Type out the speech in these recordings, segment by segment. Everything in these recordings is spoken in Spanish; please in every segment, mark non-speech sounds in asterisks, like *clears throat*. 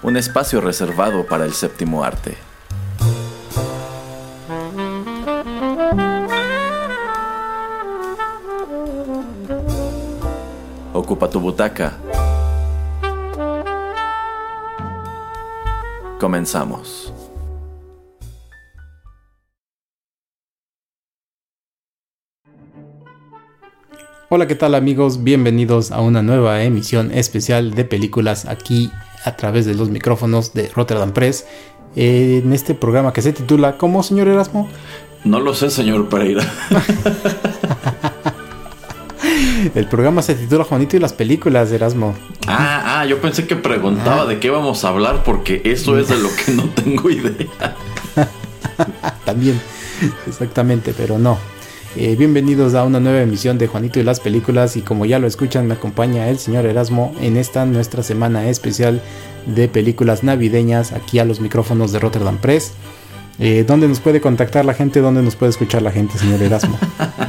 Un espacio reservado para el séptimo arte. Ocupa tu butaca. Comenzamos. Hola, ¿qué tal amigos? Bienvenidos a una nueva emisión especial de películas aquí a través de los micrófonos de Rotterdam Press. En este programa que se titula ¿Cómo, señor Erasmo? No lo sé, señor Pereira. *laughs* El programa se titula Juanito y las películas, Erasmo. Ah, ah, yo pensé que preguntaba de qué vamos a hablar porque eso es de lo que no tengo idea. *laughs* También, exactamente, pero no. Eh, bienvenidos a una nueva emisión de Juanito y las películas y como ya lo escuchan me acompaña el señor Erasmo en esta nuestra semana especial de películas navideñas aquí a los micrófonos de Rotterdam Press. Eh, ¿Dónde nos puede contactar la gente? ¿Dónde nos puede escuchar la gente, señor Erasmo?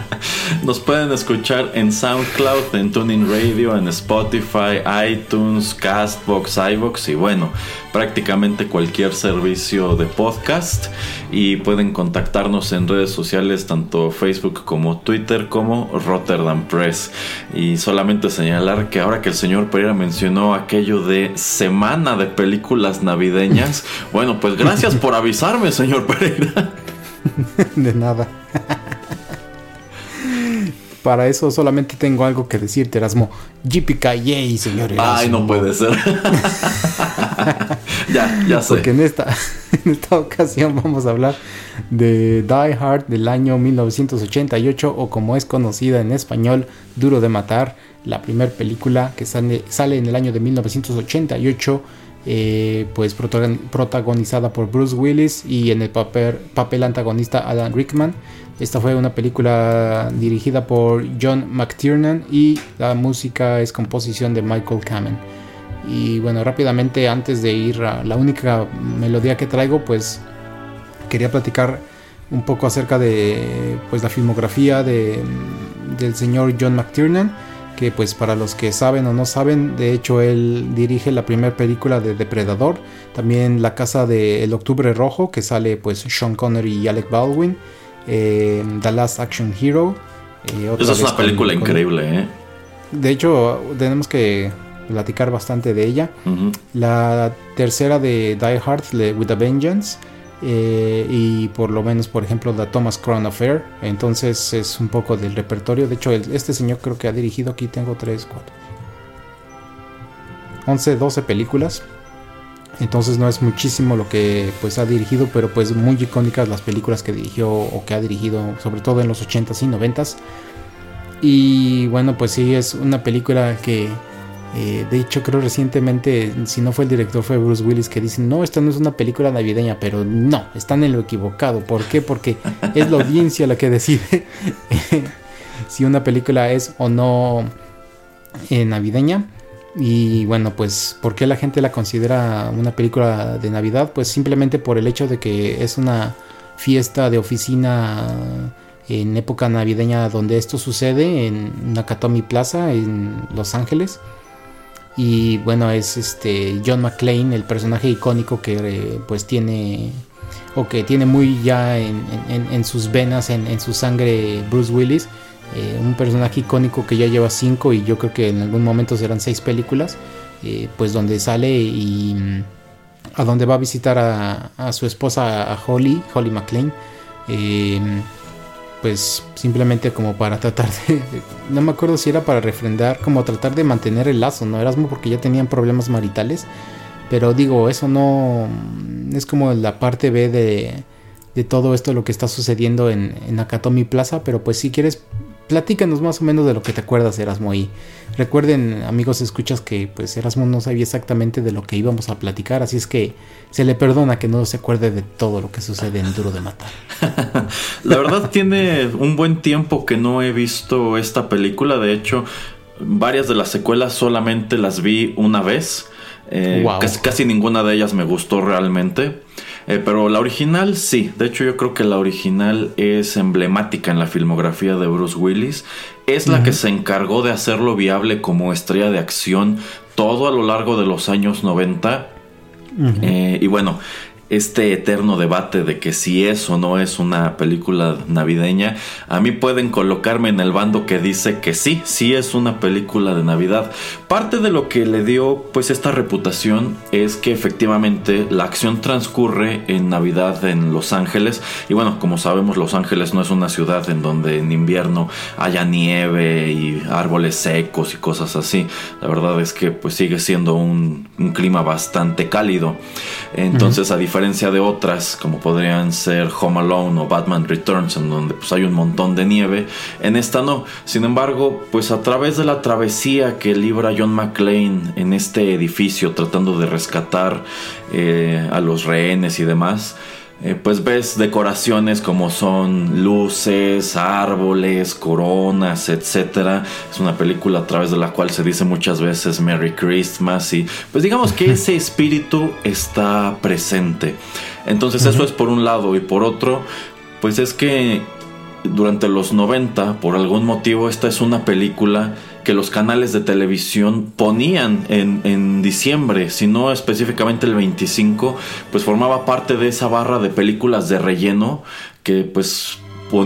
*laughs* nos pueden escuchar en SoundCloud, en Tuning Radio, en Spotify, iTunes, Castbox, iBox y bueno, prácticamente cualquier servicio de podcast. Y pueden contactarnos en redes sociales, tanto Facebook como Twitter, como Rotterdam Press. Y solamente señalar que ahora que el señor Pereira mencionó aquello de semana de películas navideñas, *laughs* bueno, pues gracias por avisarme, señor Pereira. *laughs* De nada. Para eso solamente tengo algo que decirte, Erasmo. Yippee señor Ay, no puede ser. *laughs* ya, ya sé. Porque en esta, *laughs* en esta ocasión vamos a hablar de Die Hard del año 1988 o como es conocida en español, Duro de Matar, la primera película que sale, sale en el año de 1988 eh, pues protagonizada por Bruce Willis y en el papel, papel antagonista Alan Rickman. Esta fue una película dirigida por John McTiernan y la música es composición de Michael Kamen. Y bueno, rápidamente antes de ir a la única melodía que traigo, pues quería platicar un poco acerca de pues la filmografía de, del señor John McTiernan que pues para los que saben o no saben, de hecho él dirige la primera película de Depredador, también La Casa del Octubre Rojo, que sale pues Sean Connery y Alec Baldwin, eh, The Last Action Hero. Eh, Esa es una película increíble, ¿eh? De hecho, tenemos que platicar bastante de ella. La tercera de Die Hard, With a Vengeance. Eh, y por lo menos, por ejemplo, la Thomas Crown Affair. Entonces es un poco del repertorio. De hecho, este señor creo que ha dirigido aquí, tengo 3, 4, 11, 12 películas. Entonces no es muchísimo lo que pues ha dirigido, pero pues muy icónicas las películas que dirigió o que ha dirigido, sobre todo en los 80s y 90s. Y bueno, pues sí, es una película que eh, de hecho, creo recientemente, si no fue el director, fue Bruce Willis que dice, no, esta no es una película navideña, pero no, están en lo equivocado. ¿Por qué? Porque es la audiencia la que decide *laughs* si una película es o no eh, navideña. Y bueno, pues, ¿por qué la gente la considera una película de Navidad? Pues simplemente por el hecho de que es una fiesta de oficina en época navideña donde esto sucede en Nakatomi Plaza en Los Ángeles y bueno es este John McClane el personaje icónico que eh, pues tiene o que tiene muy ya en, sus venas en, su sangre Bruce Willis eh, un personaje icónico que ya lleva cinco y yo creo que en algún momento serán seis películas eh, pues donde sale y mm, a donde va a visitar a, a su esposa a Holly Holly McClane pues simplemente como para tratar de, no me acuerdo si era para refrendar, como tratar de mantener el lazo, ¿no? Erasmo porque ya tenían problemas maritales, pero digo, eso no es como la parte B de, de todo esto, lo que está sucediendo en, en Akatomi Plaza, pero pues si quieres platícanos más o menos de lo que te acuerdas, Erasmo. Y recuerden, amigos, escuchas que pues Erasmo no sabía exactamente de lo que íbamos a platicar, así es que se le perdona que no se acuerde de todo lo que sucede en Duro de Matar. *laughs* La verdad tiene un buen tiempo que no he visto esta película, de hecho, varias de las secuelas solamente las vi una vez. Eh, casi, ninguna de ellas me gustó realmente. Eh, pero la original sí. De hecho, yo creo que la original es emblemática en la filmografía de Bruce Willis. Es la que se encargó de hacerlo viable como estrella de acción todo a lo largo de los años 90. Eh, y bueno, este eterno debate de que si es o no es una película navideña, a mí pueden colocarme en el bando que dice que sí, sí es una película de Navidad. Parte de lo que le dio pues esta reputación es que efectivamente la acción transcurre en Navidad en Los Ángeles y bueno, como sabemos Los Ángeles no es una ciudad en donde en invierno haya nieve y árboles secos y cosas así. La verdad es que pues sigue siendo un, clima bastante cálido. Entonces a diferencia diferencia de otras, como podrían ser Home Alone o Batman Returns, en donde pues hay un montón de nieve, en esta no. Sin embargo, pues a través de la travesía que libra John McClane en este edificio, tratando de rescatar eh, a los rehenes y demás, eh, pues ves decoraciones como son luces, árboles, coronas, etc. Es una película a través de la cual se dice muchas veces Merry Christmas y pues digamos que ese espíritu está presente. Entonces eso es por un lado y por otro, pues es que durante los 90, por algún motivo, esta es una película que los canales de televisión ponían en, en diciembre, si no específicamente el 25, pues formaba parte de esa barra de películas de relleno que pues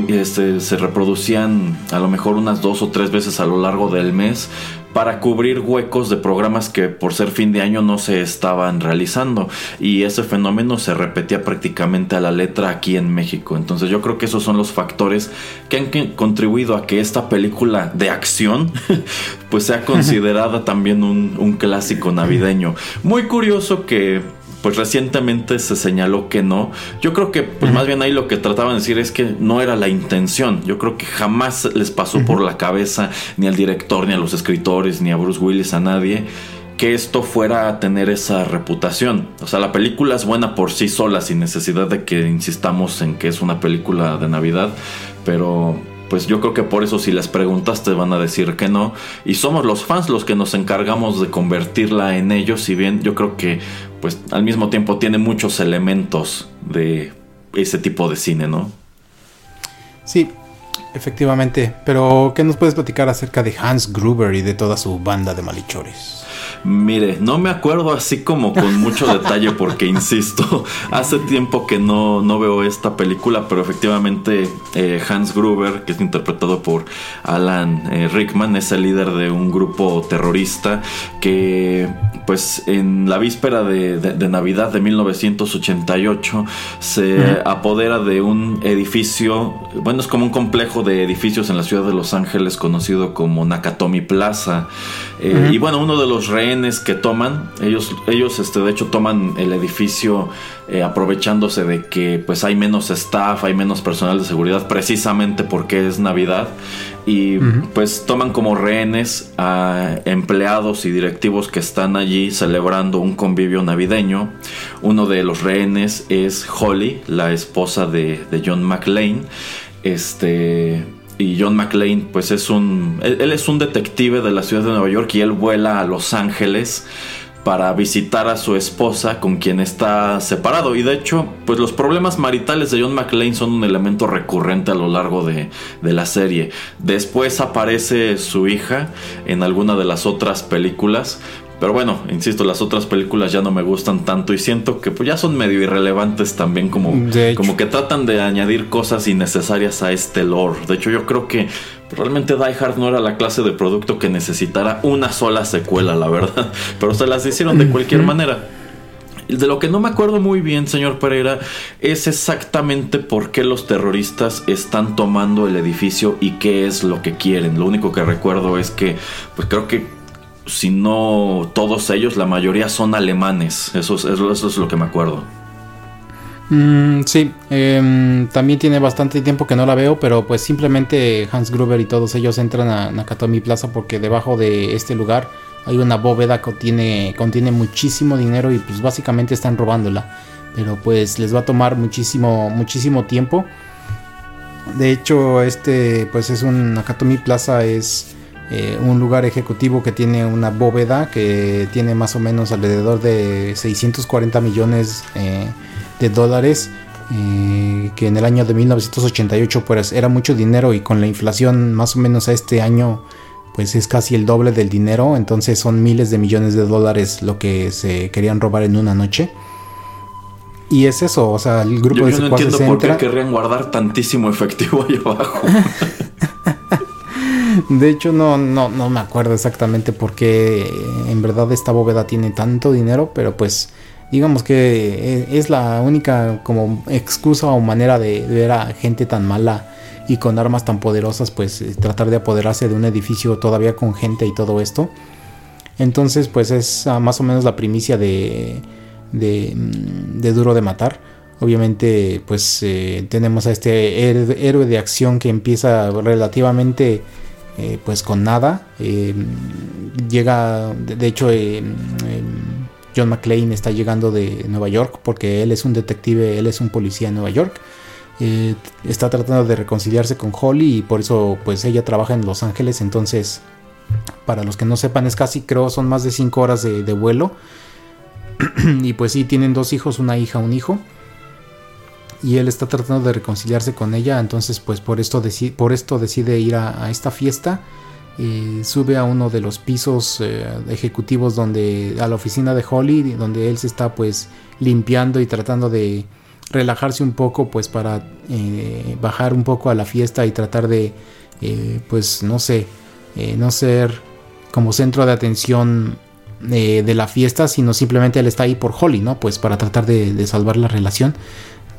este, se reproducían a lo mejor unas dos o tres veces a lo largo del mes para cubrir huecos de programas que por ser fin de año no se estaban realizando y ese fenómeno se repetía prácticamente a la letra aquí en México. Entonces yo creo que esos son los factores que han contribuido a que esta película de acción *laughs* pues sea considerada también un, un clásico navideño. Muy curioso que pues recientemente se señaló que no. Yo creo que, pues más bien ahí lo que trataban de decir es que no era la intención. Yo creo que jamás les pasó por la cabeza ni al director, ni a los escritores, ni a Bruce Willis, a nadie, que esto fuera a tener esa reputación. O sea, la película es buena por sí sola, sin necesidad de que insistamos en que es una película de Navidad, pero pues yo creo que por eso si les preguntas te van a decir que no. Y somos los fans los que nos encargamos de convertirla en ellos, si bien yo creo que pues al mismo tiempo tiene muchos elementos de ese tipo de cine, ¿no? Sí, efectivamente. Pero, ¿qué nos puedes platicar acerca de Hans Gruber y de toda su banda de malhechores? Mire, no me acuerdo así como con mucho detalle *laughs* porque, insisto, hace tiempo que no, no veo esta película, pero efectivamente eh, Hans Gruber, que es interpretado por Alan eh, Rickman, es el líder de un grupo terrorista que pues en la víspera de, Navidad de 1988 se apodera de un edificio, bueno, es como un complejo de edificios en la ciudad de Los Ángeles conocido como Nakatomi Plaza. Eh, y bueno, uno de los rehenes que toman, ellos, ellos este, de hecho toman el edificio eh, aprovechándose de que pues hay menos staff, hay menos personal de seguridad, precisamente porque es Navidad. Y pues toman como rehenes a empleados y directivos que están allí celebrando un convivio navideño. Uno de los rehenes es Holly, la esposa de, de John McLean. Este y John McClane pues es un él, es un detective de la ciudad de Nueva York y él vuela a Los Ángeles para visitar a su esposa con quien está separado. Y de hecho pues los problemas maritales de John McClane son un elemento recurrente a lo largo de, de la serie. Después aparece su hija en alguna de las otras películas pero bueno, insisto, las otras películas ya no me gustan tanto y siento que pues, ya son medio irrelevantes también, como, como que tratan de añadir cosas innecesarias a este lore. De hecho, yo creo que realmente Die Hard no era la clase de producto que necesitara una sola secuela, la verdad. *laughs* Pero se las hicieron de cualquier manera. De lo que no me acuerdo muy bien, señor Pereira, es exactamente por qué los terroristas están tomando el edificio y qué es lo que quieren. Lo único que recuerdo es que, pues creo que si no todos ellos, la mayoría son alemanes. Eso es, lo que me acuerdo. Mm, sí, em, también tiene bastante tiempo que no la veo, pero pues simplemente Hans Gruber y todos ellos entran a Nakatomi Plaza porque debajo de este lugar hay una bóveda que contiene, contiene muchísimo dinero y pues básicamente están robándola. Pero pues les va a tomar muchísimo, muchísimo tiempo. De hecho, este pues es un Nakatomi Plaza es eh, un lugar ejecutivo que tiene una bóveda que tiene más o menos alrededor de 640 millones eh, de dólares. Eh, que en el año de 1988 pues era mucho dinero y con la inflación más o menos a este año pues es casi el doble del dinero, entonces son miles de millones de dólares lo que se querían robar en una noche. Y es eso, o sea, el grupo yo, de yo no entiendo por qué querrían guardar tantísimo efectivo ahí abajo. *laughs* de hecho, no, no, no me acuerdo exactamente por qué en verdad esta bóveda tiene tanto dinero, pero pues digamos que es la única como excusa o manera de ver a gente tan mala y con armas tan poderosas pues eh, tratar de apoderarse de un edificio todavía con gente y todo esto. Entonces pues es ah, más o menos la primicia de, de, mm, Duro de Matar. Obviamente pues eh, tenemos a este héroe de acción que empieza relativamente eh, pues con nada. llega, de hecho John McClane está llegando de Nueva York porque él es un detective, él es un policía en Nueva York. Eh, está tratando de reconciliarse con Holly y por eso pues ella trabaja en Los Ángeles, entonces para los que no sepan es casi creo son más de 5 horas de, vuelo. *clears throat* Y pues sí tienen dos hijos, una hija, un hijo y él está tratando de reconciliarse con ella, entonces pues por esto, por esto decide ir a, esta fiesta. Sube a uno de los pisos eh, ejecutivos donde a la oficina de Holly donde él se está pues limpiando y tratando de relajarse un poco pues para eh, bajar un poco a la fiesta y tratar de eh, pues no sé no ser como centro de atención de la fiesta sino simplemente él está ahí por Holly no pues para tratar de, salvar la relación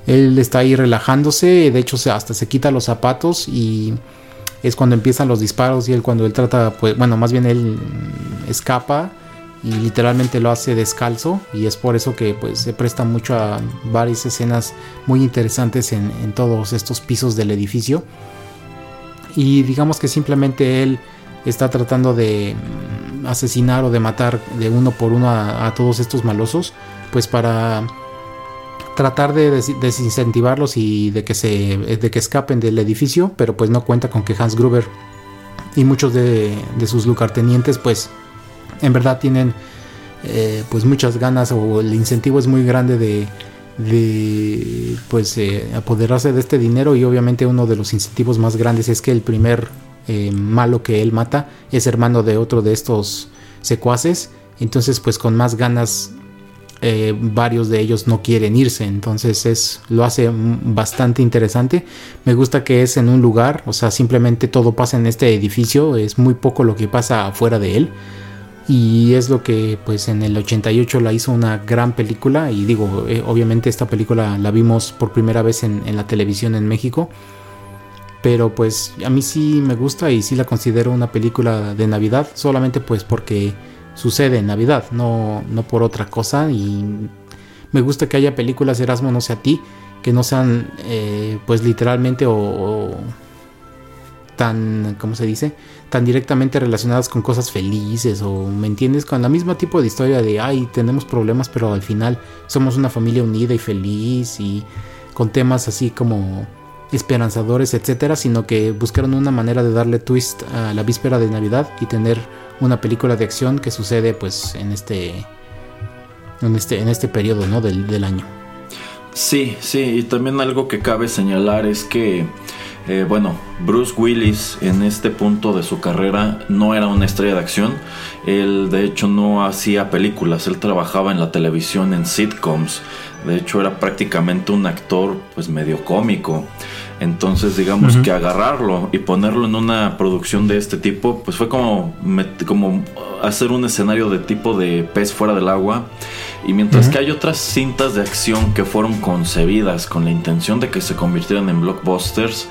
él está ahí relajándose de hecho hasta se quita los zapatos y es cuando empiezan los disparos y él cuando él trata pues bueno más bien él escapa y literalmente lo hace descalzo y es por eso que pues se presta mucho a varias escenas muy interesantes en, todos estos pisos del edificio. Y digamos que simplemente él está tratando de asesinar o de matar de uno por uno a, todos estos malosos pues para tratar de desincentivarlos y de que se de que escapen del edificio pero pues no cuenta con que Hans Gruber y muchos de, sus lugartenientes pues en verdad tienen eh, pues muchas ganas o el incentivo es muy grande de, de pues eh, apoderarse de este dinero y obviamente uno de los incentivos más grandes es que el primer eh, malo que él mata es hermano de otro de estos secuaces. Entonces pues con más ganas varios de ellos no quieren irse. Entonces es lo hace bastante interesante. Me gusta que es en un lugar o sea simplemente todo pasa en este edificio es muy poco lo que pasa afuera de él. Y es lo que pues en el 88 la hizo una gran película. Y digo eh, obviamente esta película la vimos por primera vez en, la televisión en México. Pero pues a mí sí me gusta y sí la considero una película de Navidad solamente pues porque sucede en Navidad no, no por otra cosa y me gusta que haya películas Erasmo no sé a ti que no sean eh, pues literalmente o tan, ¿cómo se dice? Tan directamente relacionadas con cosas felices o, ¿me entiendes? Con la misma tipo de historia de, ay, tenemos problemas, pero al final somos una familia unida y feliz y con temas así como esperanzadores, etcétera, sino que buscaron una manera de darle twist a la víspera de Navidad y tener una película de acción que sucede pues en este en este en este periodo, ¿no? del, del año. Sí, sí, y también algo que cabe señalar es que eh, bueno, Bruce Willis en este punto de su carrera no era una estrella de acción. Él de hecho no hacía películas, él trabajaba en la televisión en sitcoms. De hecho era prácticamente un actor pues medio cómico. Entonces digamos que agarrarlo y ponerlo en una producción de este tipo pues fue como, como hacer un escenario de tipo de pez fuera del agua. Y mientras que hay otras cintas de acción que fueron concebidas con la intención de que se convirtieran en blockbusters,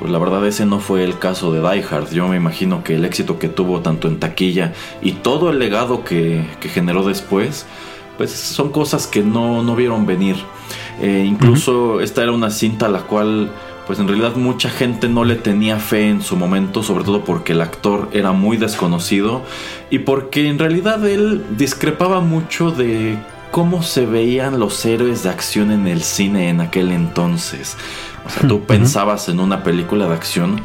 pues la verdad ese no fue el caso de Die Hard. Yo me imagino que el éxito que tuvo tanto en taquilla y todo el legado que, generó después, pues son cosas que no, no vieron venir. Eh, incluso esta era una cinta a la cual pues en realidad mucha gente no le tenía fe en su momento, sobre todo porque el actor era muy desconocido y porque en realidad él discrepaba mucho de cómo se veían los héroes de acción en el cine en aquel entonces. O sea, tú pensabas en una película de acción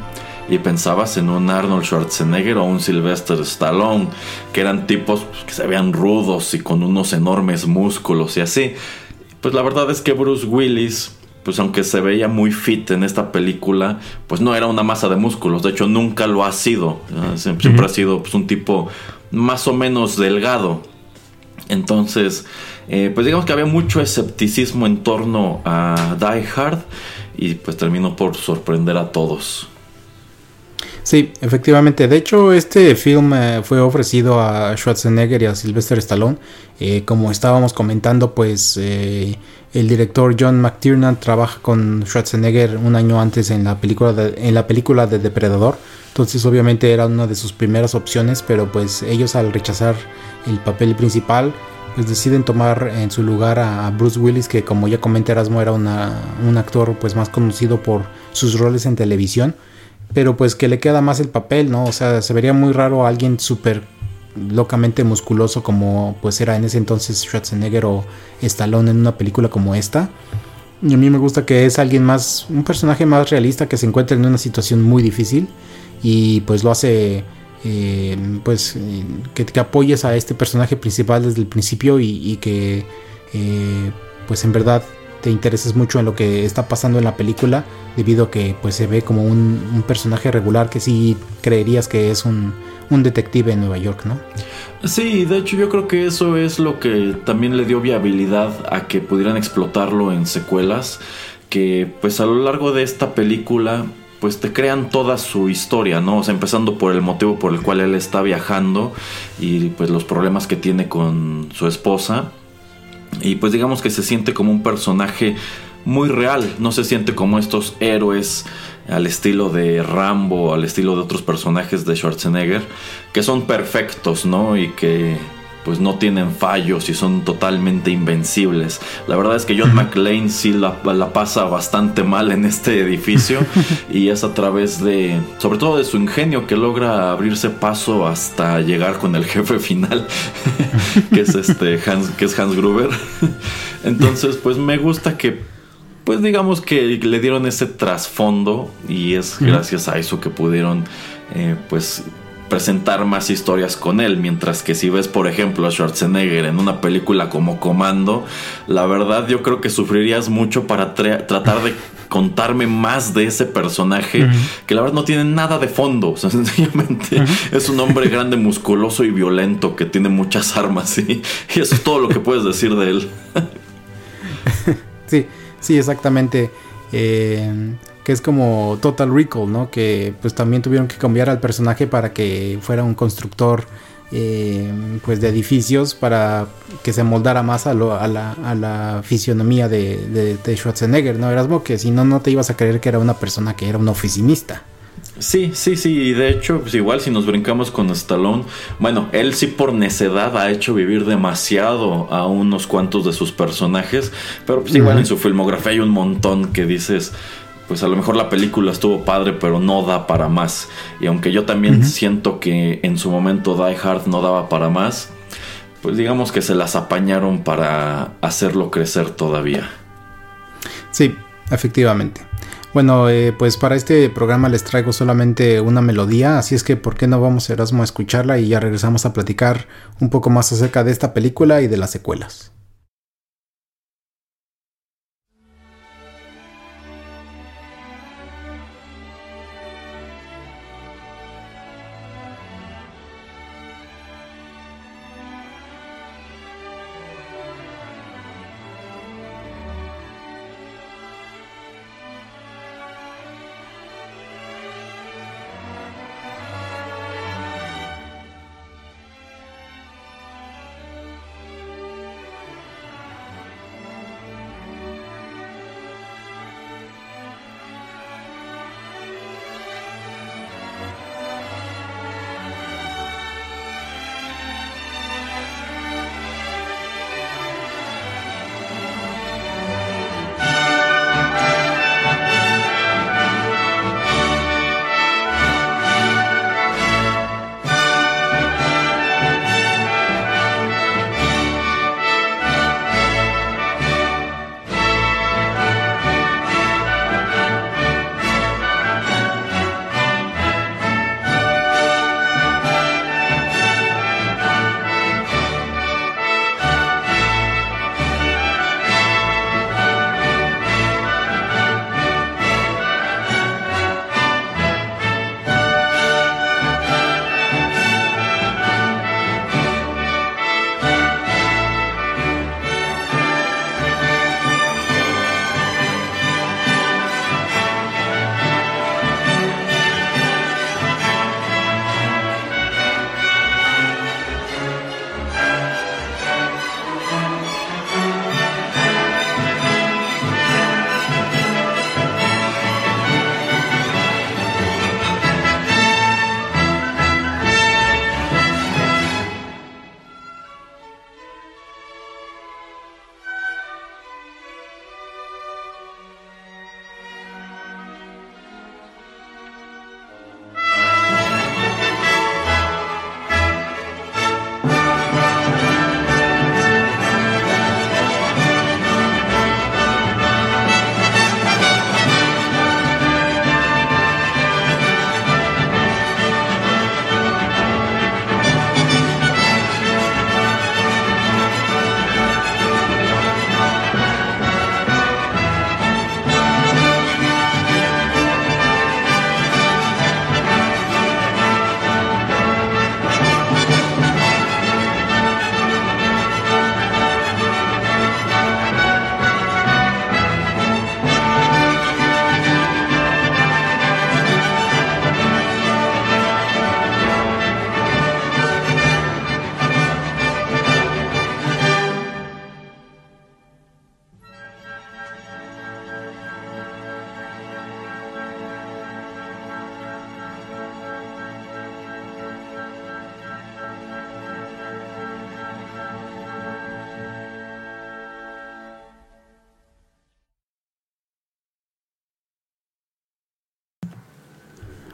y pensabas en un Arnold Schwarzenegger o un Sylvester Stallone, que eran tipos pues, que se veían rudos y con unos enormes músculos y así. Pues la verdad es que Bruce Willis pues aunque se veía muy fit en esta película, pues no era una masa de músculos. De hecho, nunca lo ha sido. Siempre, ha sido pues, un tipo más o menos delgado. Entonces, eh, pues digamos que había mucho escepticismo en torno a Die Hard y pues terminó por sorprender a todos. Sí, efectivamente. De hecho, este film eh, fue ofrecido a Schwarzenegger y a Sylvester Stallone. Eh, como estábamos comentando, pues eh, el director John McTiernan trabaja con Schwarzenegger un año antes en la película de, en la película de Depredador. Entonces, obviamente era una de sus primeras opciones, pero pues ellos al rechazar el papel principal, pues deciden tomar en su lugar a Bruce Willis, que como ya comenté Erasmo era un actor pues más conocido por sus roles en televisión pero pues que le queda más el papel, ¿no? O sea, se vería muy raro a alguien súper locamente musculoso como pues era en ese entonces Schwarzenegger o Stallone en una película como esta. Y a mí me gusta que es alguien más, un personaje más realista que se encuentra en una situación muy difícil y pues lo hace, eh, pues eh, que, apoyes a este personaje principal desde el principio y, que eh, pues en verdad te intereses mucho en lo que está pasando en la película, debido a que pues se ve como un, personaje regular que sí creerías que es un, detective en Nueva York, ¿no? Sí, de hecho yo creo que eso es lo que también le dio viabilidad a que pudieran explotarlo en secuelas, que pues a lo largo de esta película pues te crean toda su historia, ¿no? O sea, empezando por el motivo por el cual él está viajando y pues los problemas que tiene con su esposa y pues digamos que se siente como un personaje muy real, no se siente como estos héroes al estilo de Rambo, al estilo de otros personajes de Schwarzenegger, que son perfectos, ¿no? Y que pues no tienen fallos y son totalmente invencibles. La verdad es que John McClane sí la, pasa bastante mal en este edificio *laughs* y es a través de, sobre todo de su ingenio, que logra abrirse paso hasta llegar con el jefe final, *laughs* que es este Hans, que es Hans Gruber. *laughs* Entonces, pues me gusta que pues digamos que le dieron ese trasfondo y es gracias a eso que pudieron eh, pues presentar más historias con él. Mientras que si ves, por ejemplo, a Schwarzenegger en una película como Comando, la verdad yo creo que sufrirías mucho para tratar de contarme más de ese personaje que la verdad no tiene nada de fondo. O *laughs* sea, sencillamente es un hombre grande, musculoso y violento que tiene muchas armas. y eso es todo lo que puedes decir de él. sí, sí, exactamente. Eh, que es como Total Recall, ¿no? Que pues también tuvieron que cambiar al personaje para que fuera un constructor eh, pues de edificios para que se moldara más a, la, fisionomía de, Schwarzenegger, ¿no? Erasmo, que si no, no te ibas a creer que era una persona que era un oficinista. Sí, sí, sí, y de hecho, pues igual si nos brincamos con Stallone, bueno, él sí por necedad ha hecho vivir demasiado a unos cuantos de sus personajes, pero pues igual en su filmografía hay un montón que dices, pues a lo mejor la película estuvo padre, pero no da para más. Y aunque yo también siento que en su momento Die Hard no daba para más, pues digamos que se las apañaron para hacerlo crecer todavía. Sí, efectivamente. Bueno, eh, pues para este programa les traigo solamente una melodía, así es que ¿por qué no vamos Erasmo a escucharla y ya regresamos a platicar un poco más acerca de esta película y de las secuelas?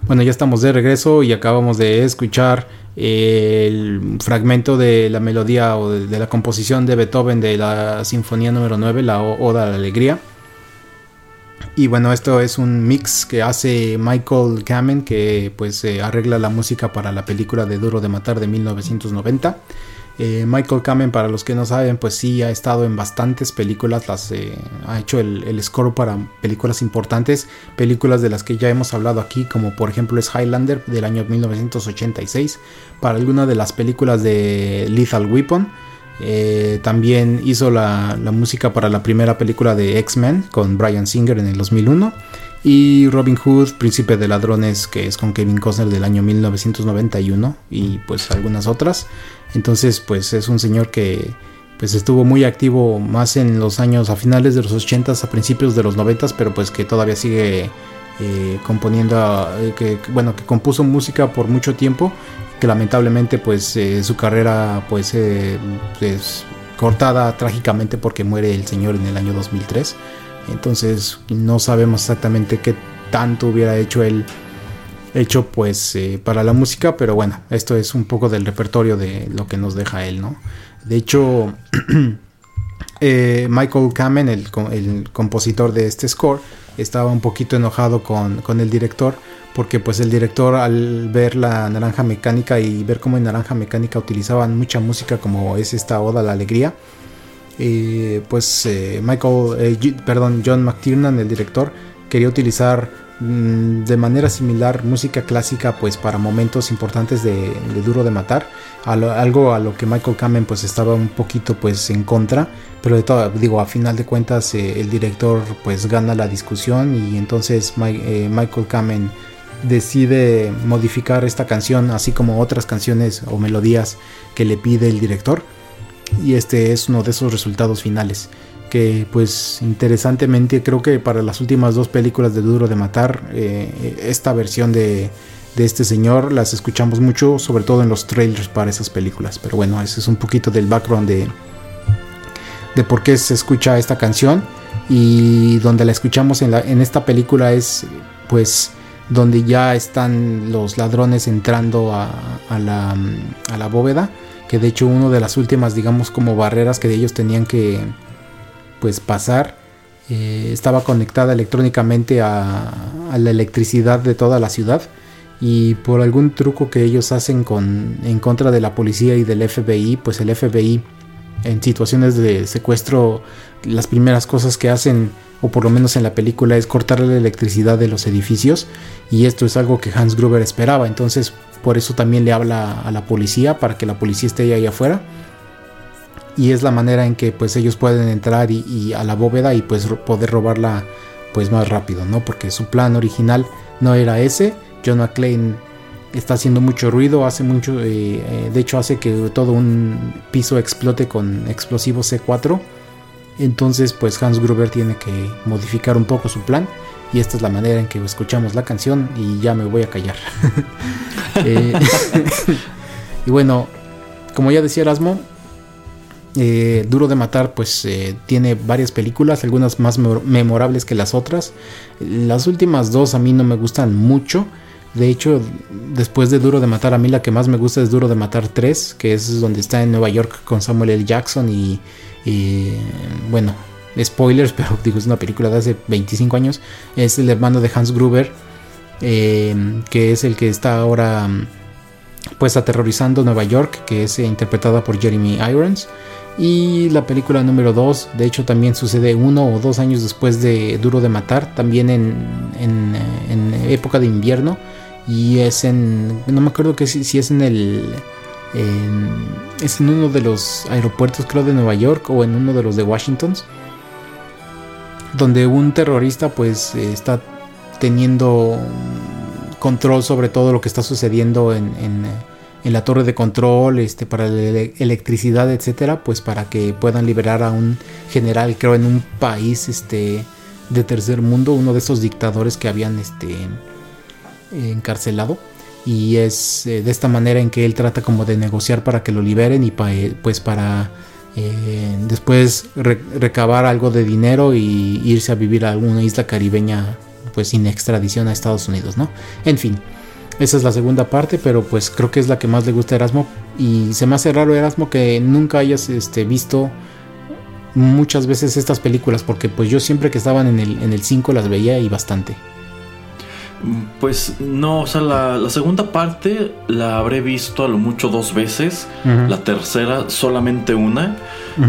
Bueno, ya estamos de regreso y acabamos de escuchar el fragmento de la melodía o de, la composición de Beethoven de la Sinfonía número 9, la Oda a la Alegría. Y bueno, esto es un mix que hace Michael Kamen, que pues eh, arregla la música para la película de Duro de Matar de 1990. Eh, Michael Kamen, para los que no saben, pues sí ha estado en bastantes películas, las, eh, ha hecho el, score para películas importantes, películas de las que ya hemos hablado aquí, como por ejemplo es Highlander del año 1986, para alguna de las películas de Lethal Weapon. Eh, también hizo la, la, música para la primera película de X-Men con Brian Singer en el 2001 y Robin Hood, Príncipe de Ladrones, que es con Kevin Costner del año 1991 y pues algunas otras. Entonces, pues es un señor que pues estuvo muy activo más en los años a finales de los 80s, a principios de los 90s, pero pues que todavía sigue eh, componiendo, eh, que bueno, que compuso música por mucho tiempo, que lamentablemente pues eh, su carrera pues es cortada trágicamente porque muere el señor en el año 2003. Entonces no sabemos exactamente qué tanto hubiera hecho él hecho pues eh, para la música, pero bueno, esto es un poco del repertorio de lo que nos deja él, ¿no? De hecho, *clears throat* eh, Michael Kamen, el, compositor de este score, estaba un poquito enojado con, el director, porque pues el director al ver la naranja mecánica y ver cómo en naranja mecánica utilizaban mucha música como es esta oda la alegría, eh, pues Michael, perdón, John McTiernan, el director, quería utilizar de manera similar música clásica pues para momentos importantes de, duro de matar. Algo a lo que Michael Kamen pues estaba un poquito pues en contra pero todo digo a final de cuentas eh, el director pues gana la discusión y entonces eh, Michael Kamen decide modificar esta canción así como otras canciones o melodías que le pide el director. Y este es uno de esos resultados finales que pues interesantemente creo que para las últimas dos películas de Duro de Matar, eh, esta versión de, este señor las escuchamos mucho, sobre todo en los trailers para esas películas. Pero bueno, ese es un poquito del background de, de por qué se escucha esta canción y donde la escuchamos en, en esta película es pues donde ya están los ladrones entrando a, a, la, a la bóveda, que de hecho una de las últimas digamos como barreras que ellos tenían que pues pasar eh, estaba conectada electrónicamente a, la electricidad de toda la ciudad y por algún truco que ellos hacen en contra de la policía y del FBI, pues el FBI en situaciones de secuestro las primeras cosas que hacen o por lo menos en la película es cortar la electricidad de los edificios y esto es algo que Hans Gruber esperaba. Entonces por eso también le habla a la policía para que la policía esté ahí afuera y es la manera en que pues ellos pueden entrar y, a la bóveda y pues poder robarla pues más rápido, ¿no? Porque su plan original no era ese. John McClane está haciendo mucho ruido, hace mucho, eh, eh, de hecho hace que todo un piso explote con explosivo C4. Entonces pues Hans Gruber tiene que modificar un poco su plan y esta es la manera en que escuchamos la canción y ya me voy a callar. *laughs* Eh, *laughs* y bueno, como ya decía Erasmo, eh, Duro de Matar pues eh, tiene varias películas, algunas más memorables que las otras. Las últimas dos a mí no me gustan mucho. De hecho, después de Duro de Matar, a mí la que más me gusta es Duro de Matar 3, que es donde está en Nueva York con Samuel L. Jackson y, bueno, spoilers, *laughs* pero digo, es una película de hace 25 años. Es el hermano de Hans Gruber, eh, que es el que está ahora pues aterrorizando Nueva York, que es interpretada por Jeremy Irons. Y la película número 2, de hecho también sucede uno o dos años después de Duro de Matar, también en, época de invierno. Y es en, no me acuerdo que si, es en el... es en uno de los aeropuertos creo de Nueva York o en uno de los de Washington. Donde un terrorista pues está teniendo control sobre todo lo que está sucediendo en en la torre de control, este, para la electricidad, etcétera, pues para que puedan liberar a un general, creo, en un país este, de tercer mundo, uno de esos dictadores que habían este, encarcelado. Y es eh, de esta manera en que él trata como de negociar para que lo liberen y eh, pues para eh, después recabar algo de dinero y irse a vivir a alguna isla caribeña pues sin extradición a Estados Unidos, ¿no? En fin. Esa es la segunda parte, pero pues creo que es la que más le gusta a Erasmo. Y se me hace raro, Erasmo, que nunca hayas este, visto muchas veces estas películas, porque pues yo siempre que estaban en el, en el 5 las veía y bastante. Pues no, o sea, la, segunda parte la habré visto a lo mucho dos veces, la tercera solamente una,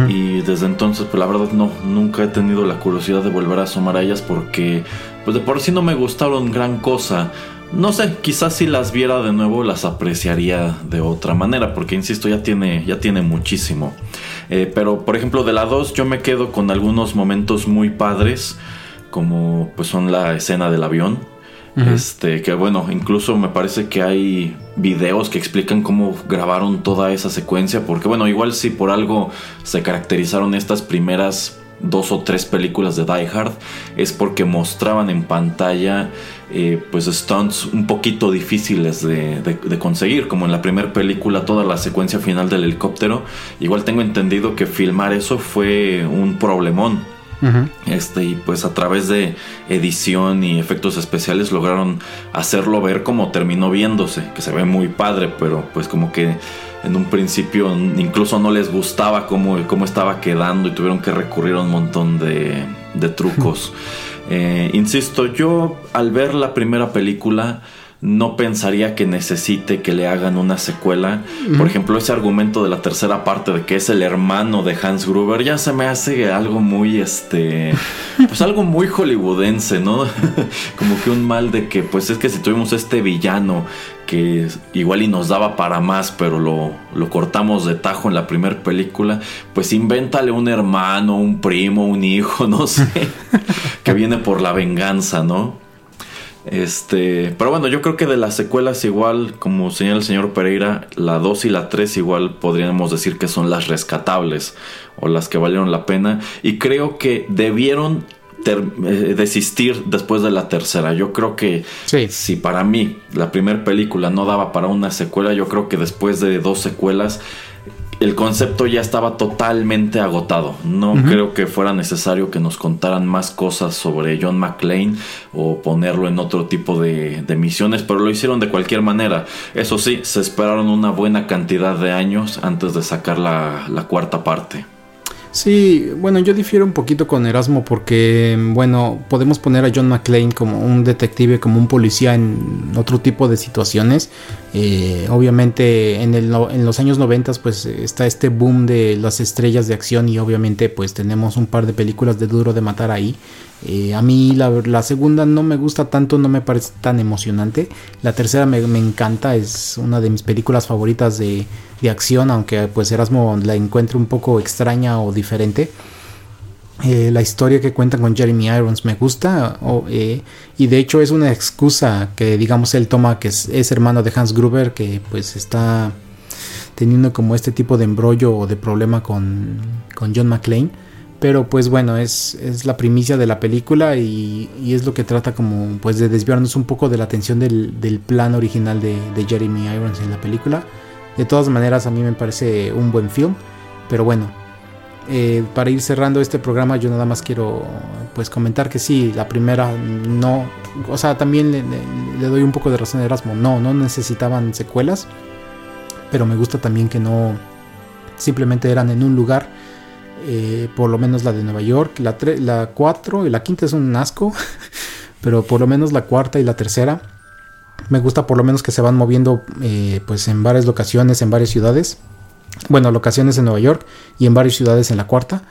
y desde entonces, pues la verdad no, nunca he tenido la curiosidad de volver a asomar a ellas porque, pues de por sí no me gustaron gran cosa. No sé, quizás si las viera de nuevo las apreciaría de otra manera, porque insisto, ya tiene, ya tiene muchísimo. Eh, pero por ejemplo, de la 2 yo me quedo con algunos momentos muy padres, como pues son la escena del avión este, que bueno, incluso me parece que hay videos que explican cómo grabaron toda esa secuencia, porque bueno, igual si por algo se caracterizaron estas primeras dos o tres películas de Die Hard es porque mostraban en pantalla eh, pues stunts un poquito difíciles de, de, conseguir como en la primera película toda la secuencia final del helicóptero. Igual tengo entendido que filmar eso fue un problemón. Este, y pues a través de edición y efectos especiales lograron hacerlo ver como terminó viéndose, que se ve muy padre, pero pues como que en un principio incluso no les gustaba cómo, cómo estaba quedando y tuvieron que recurrir a un montón de, de trucos. *laughs* Eh, insisto, yo al ver la primera película no pensaría que necesite que le hagan una secuela. Por ejemplo, ese argumento de la tercera parte de que es el hermano de Hans Gruber ya se me hace algo muy este *laughs* pues algo muy hollywoodense, ¿no? *laughs* Como que un mal de que pues es que si tuvimos este villano que igual y nos daba para más, pero lo, lo cortamos de tajo en la primera película, pues invéntale un hermano, un primo, un hijo, *laughs* no sé, que viene por la venganza, ¿no? Este, pero bueno, yo creo que de las secuelas igual, como señala el señor Pereira, la 2 y la 3 igual podríamos decir que son las rescatables o las que valieron la pena y creo que debieron eh, desistir después de la tercera. Yo creo que si para mí la primera película no daba para una secuela, yo creo que después de dos secuelas el concepto ya estaba totalmente agotado. No creo que fuera necesario que nos contaran más cosas sobre John McClane o ponerlo en otro tipo de, misiones, pero lo hicieron de cualquier manera. Eso sí, se esperaron una buena cantidad de años antes de sacar la cuarta parte. Sí, bueno, yo difiero un poquito con Erasmo porque, bueno, podemos poner a John McClane como un detective, como un policía en otro tipo de situaciones. Eh, obviamente en, el, en, los años 90 pues está este boom de las estrellas de acción y obviamente pues tenemos un par de películas de duro de matar ahí. Eh, a mí la, segunda no me gusta tanto, no me parece tan emocionante. La tercera me, encanta, es una de mis películas favoritas de, acción, aunque pues Erasmo la encuentre un poco extraña o diferente. Eh, la historia que cuentan con Jeremy Irons me gusta eh, y de hecho es una excusa que digamos él toma que es, hermano de Hans Gruber que pues está teniendo como este tipo de embrollo o de problema con, con John McClane pero pues bueno, es, es la primicia de la película y, es lo que trata como pues de desviarnos un poco de la atención del, del plan original de, Jeremy Irons en la película. De todas maneras a mí me parece un buen film, pero bueno, eh, para ir cerrando este programa yo nada más quiero pues comentar que sí, la primera no, o sea, también le, doy un poco de razón a Erasmo, no, no necesitaban secuelas, pero me gusta también que no simplemente eran en un lugar eh, por lo menos la de Nueva York, la, la 4 y la quinta es un asco, *laughs* pero por lo menos la cuarta y la tercera me gusta por lo menos que se van moviendo eh, pues en varias locaciones, en varias ciudades, bueno, locaciones en Nueva York y en varias ciudades en la cuarta.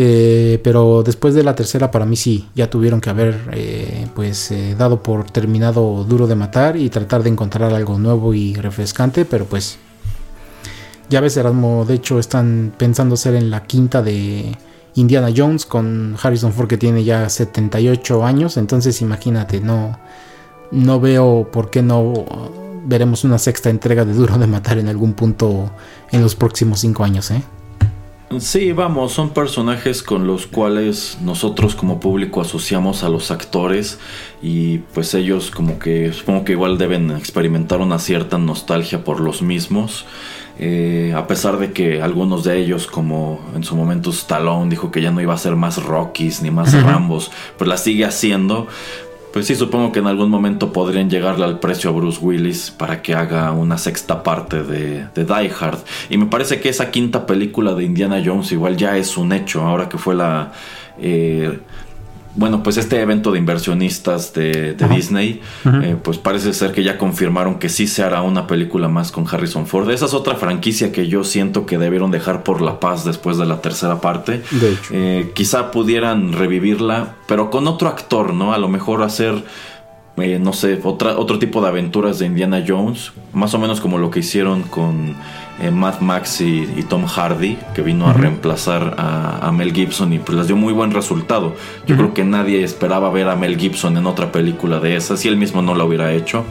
Eh, pero después de la tercera para mí sí, ya tuvieron que haber pues dado por terminado duro de matar y tratar de encontrar algo nuevo y refrescante, pero pues ya ves, Erasmo, de hecho están pensando ser en la quinta de Indiana Jones con Harrison Ford que tiene ya 78 años, entonces imagínate, no, no veo por qué no veremos una sexta entrega de Duro de Matar en algún punto en los próximos 5 años, ¿eh? Sí, vamos, son personajes con los cuales nosotros como público asociamos a los actores y pues ellos como que supongo que igual deben experimentar una cierta nostalgia por los mismos. Eh, a pesar de que algunos de ellos, como en su momento Stallone dijo que ya no iba a ser más Rockies ni más Rambos, pues la sigue haciendo. Pues sí, supongo que en algún momento podrían llegarle al precio a Bruce Willis para que haga una sexta parte de, de, Die Hard. Y me parece que esa quinta película de Indiana Jones igual ya es un hecho, ahora que fue la... Eh, bueno, pues este evento de inversionistas de, Disney, eh, pues parece ser que ya confirmaron que sí se hará una película más con Harrison Ford. Esa es otra franquicia que yo siento que debieron dejar por la paz después de la tercera parte. De hecho. Eh, quizá pudieran revivirla, pero con otro actor, ¿no? A lo mejor hacer eh, no sé, otra, otro tipo de aventuras de Indiana Jones, más o menos como lo que hicieron con eh, Matt Max y, Tom Hardy, que vino a reemplazar a, Mel Gibson y pues les dio muy buen resultado. Yo creo que nadie esperaba ver a Mel Gibson en otra película de esas, si él mismo no lo hubiera hecho.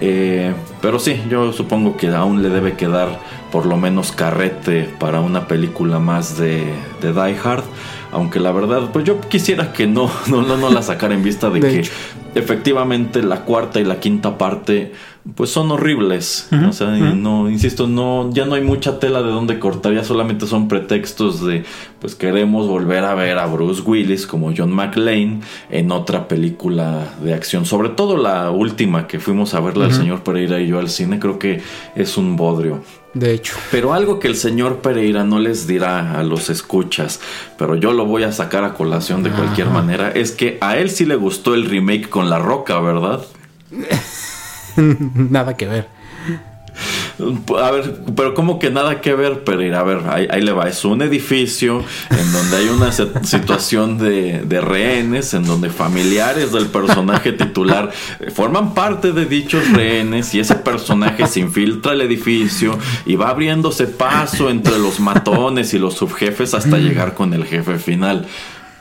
Eh, pero sí, yo supongo que aún le debe quedar por lo menos carrete para una película más de, de Die Hard. Aunque la verdad, pues yo quisiera que no, *laughs* no, no, la sacara en vista de, que efectivamente la cuarta y la quinta parte pues son horribles. o sea, no, insisto, no, ya no hay mucha tela de donde cortar, ya solamente son pretextos de pues queremos volver a ver a Bruce Willis como John McClane en otra película de acción. Sobre todo la última que fuimos a verla el señor Pereira y yo al cine, creo que es un bodrio. De hecho. Pero algo que el señor Pereira no les dirá a los escuchas, pero yo lo voy a sacar a colación de cualquier manera, es que a él sí le gustó el remake con La Roca, ¿verdad? *laughs* *laughs* Nada que ver. A ver, pero como que nada que ver, Pereira. A ver, ahí, le va. Es un edificio en donde hay una *laughs* situación de, de, rehenes, en donde familiares del personaje *laughs* titular forman parte de dichos rehenes y ese personaje se infiltra al edificio y va abriéndose paso entre los matones y los subjefes hasta llegar con el jefe final.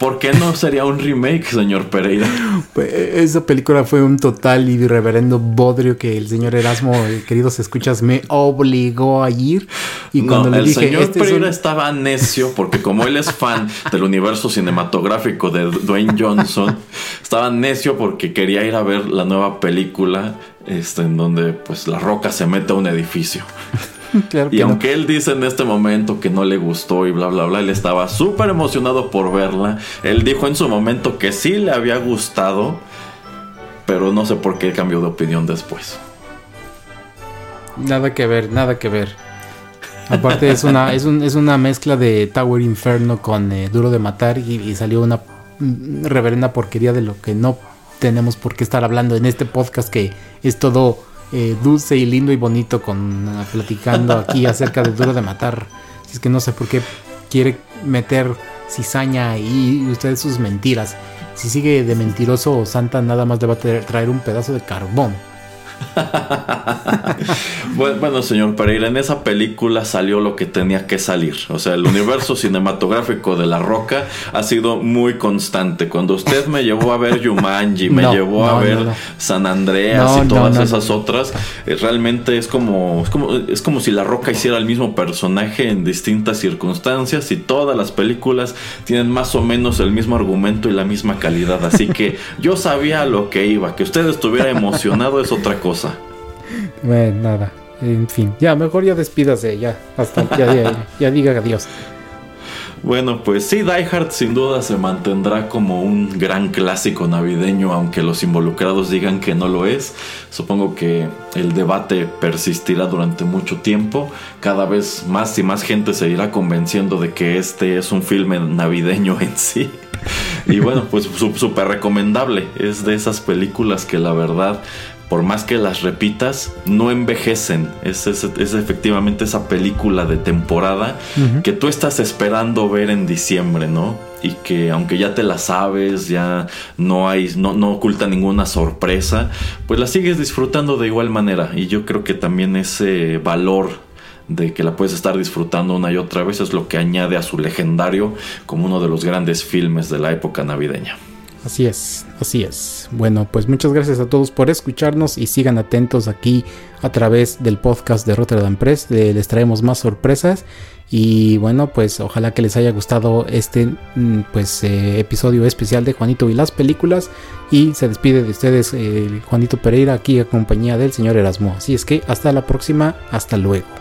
¿Por qué no sería un remake, señor Pereira? Pues, esa película fue un total y reverendo bodrio que el señor Erasmo, eh, queridos escuchas, me obligó a ir. Y cuando le el dije, señor este Pereira estaba necio porque como él es fan del universo cinematográfico de Dwayne Johnson, estaba necio porque quería ir a ver la nueva película este, en donde pues la roca se mete a un edificio. *laughs* y aunque él dice en este momento que no le gustó y bla, bla, bla, él estaba súper emocionado por verla. Él dijo en su momento que sí le había gustado, pero no sé por qué cambió de opinión después. Nada que ver, nada que ver. Aparte es una, es, una mezcla de Tower Inferno con eh, Duro de Matar y, salió una reverenda porquería de lo que no tenemos por qué estar hablando en este podcast que es todo eh, dulce y lindo y bonito con ah, platicando aquí *laughs* acerca de Duro de Matar. Si es que no sé por qué quiere meter cizaña y usted sus mentiras. Si sigue de mentiroso, Santa nada más le va a traer un pedazo de carbón. *laughs* bueno, señor Pereira, en esa película salió lo que tenía que salir. O sea, el universo *laughs* cinematográfico de La Roca ha sido muy constante. Cuando usted me llevó a ver Yumanji, me *laughs* llevó a ver San Andreas y todas esas otras, eh, realmente es como, es como, es como si La Roca hiciera el mismo personaje en distintas circunstancias y todas las películas tienen más o menos el mismo argumento y la misma calidad. Así que yo sabía lo que iba, que usted estuviera emocionado es otra cosa. Bueno, nada. En fin, ya, mejor ya despídase, ya. Hasta, ya, ya, diga adiós. Bueno, pues sí, Die Hard sin duda se mantendrá como un gran clásico navideño, aunque los involucrados digan que no lo es. Supongo que el debate persistirá durante mucho tiempo. Cada vez más y más gente se irá convenciendo de que este es un filme navideño en sí. Y bueno, pues súper recomendable. Es de esas películas que la verdad por más que las repitas, no envejecen. Es, efectivamente esa película de temporada que tú estás esperando ver en diciembre, ¿no? Y que aunque ya te la sabes, ya no hay, no, no oculta ninguna sorpresa, pues la sigues disfrutando de igual manera. Y yo creo que también ese valor de que la puedes estar disfrutando una y otra vez es lo que añade a su legendario como uno de los grandes filmes de la época navideña. Así es, así es. Bueno, pues muchas gracias a todos por escucharnos y sigan atentos aquí a través del podcast de Rotterdam Press. les traemos más sorpresas y bueno, pues ojalá que les haya gustado este mm, pues eh, episodio especial de Juanito y las películas y se despide de ustedes eh, Juanito Pereira aquí a compañía del señor Erasmo. Así es que hasta la próxima, hasta luego.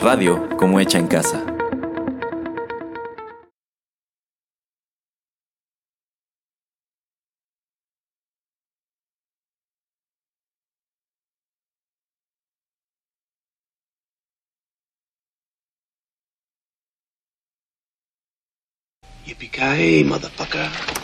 Radio como hecha en casa. Yippee-ki-yay, motherfucker.